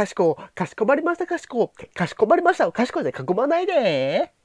かしこ、かしこまりました、かしこ。かしこまりました。かしこで囲まないで。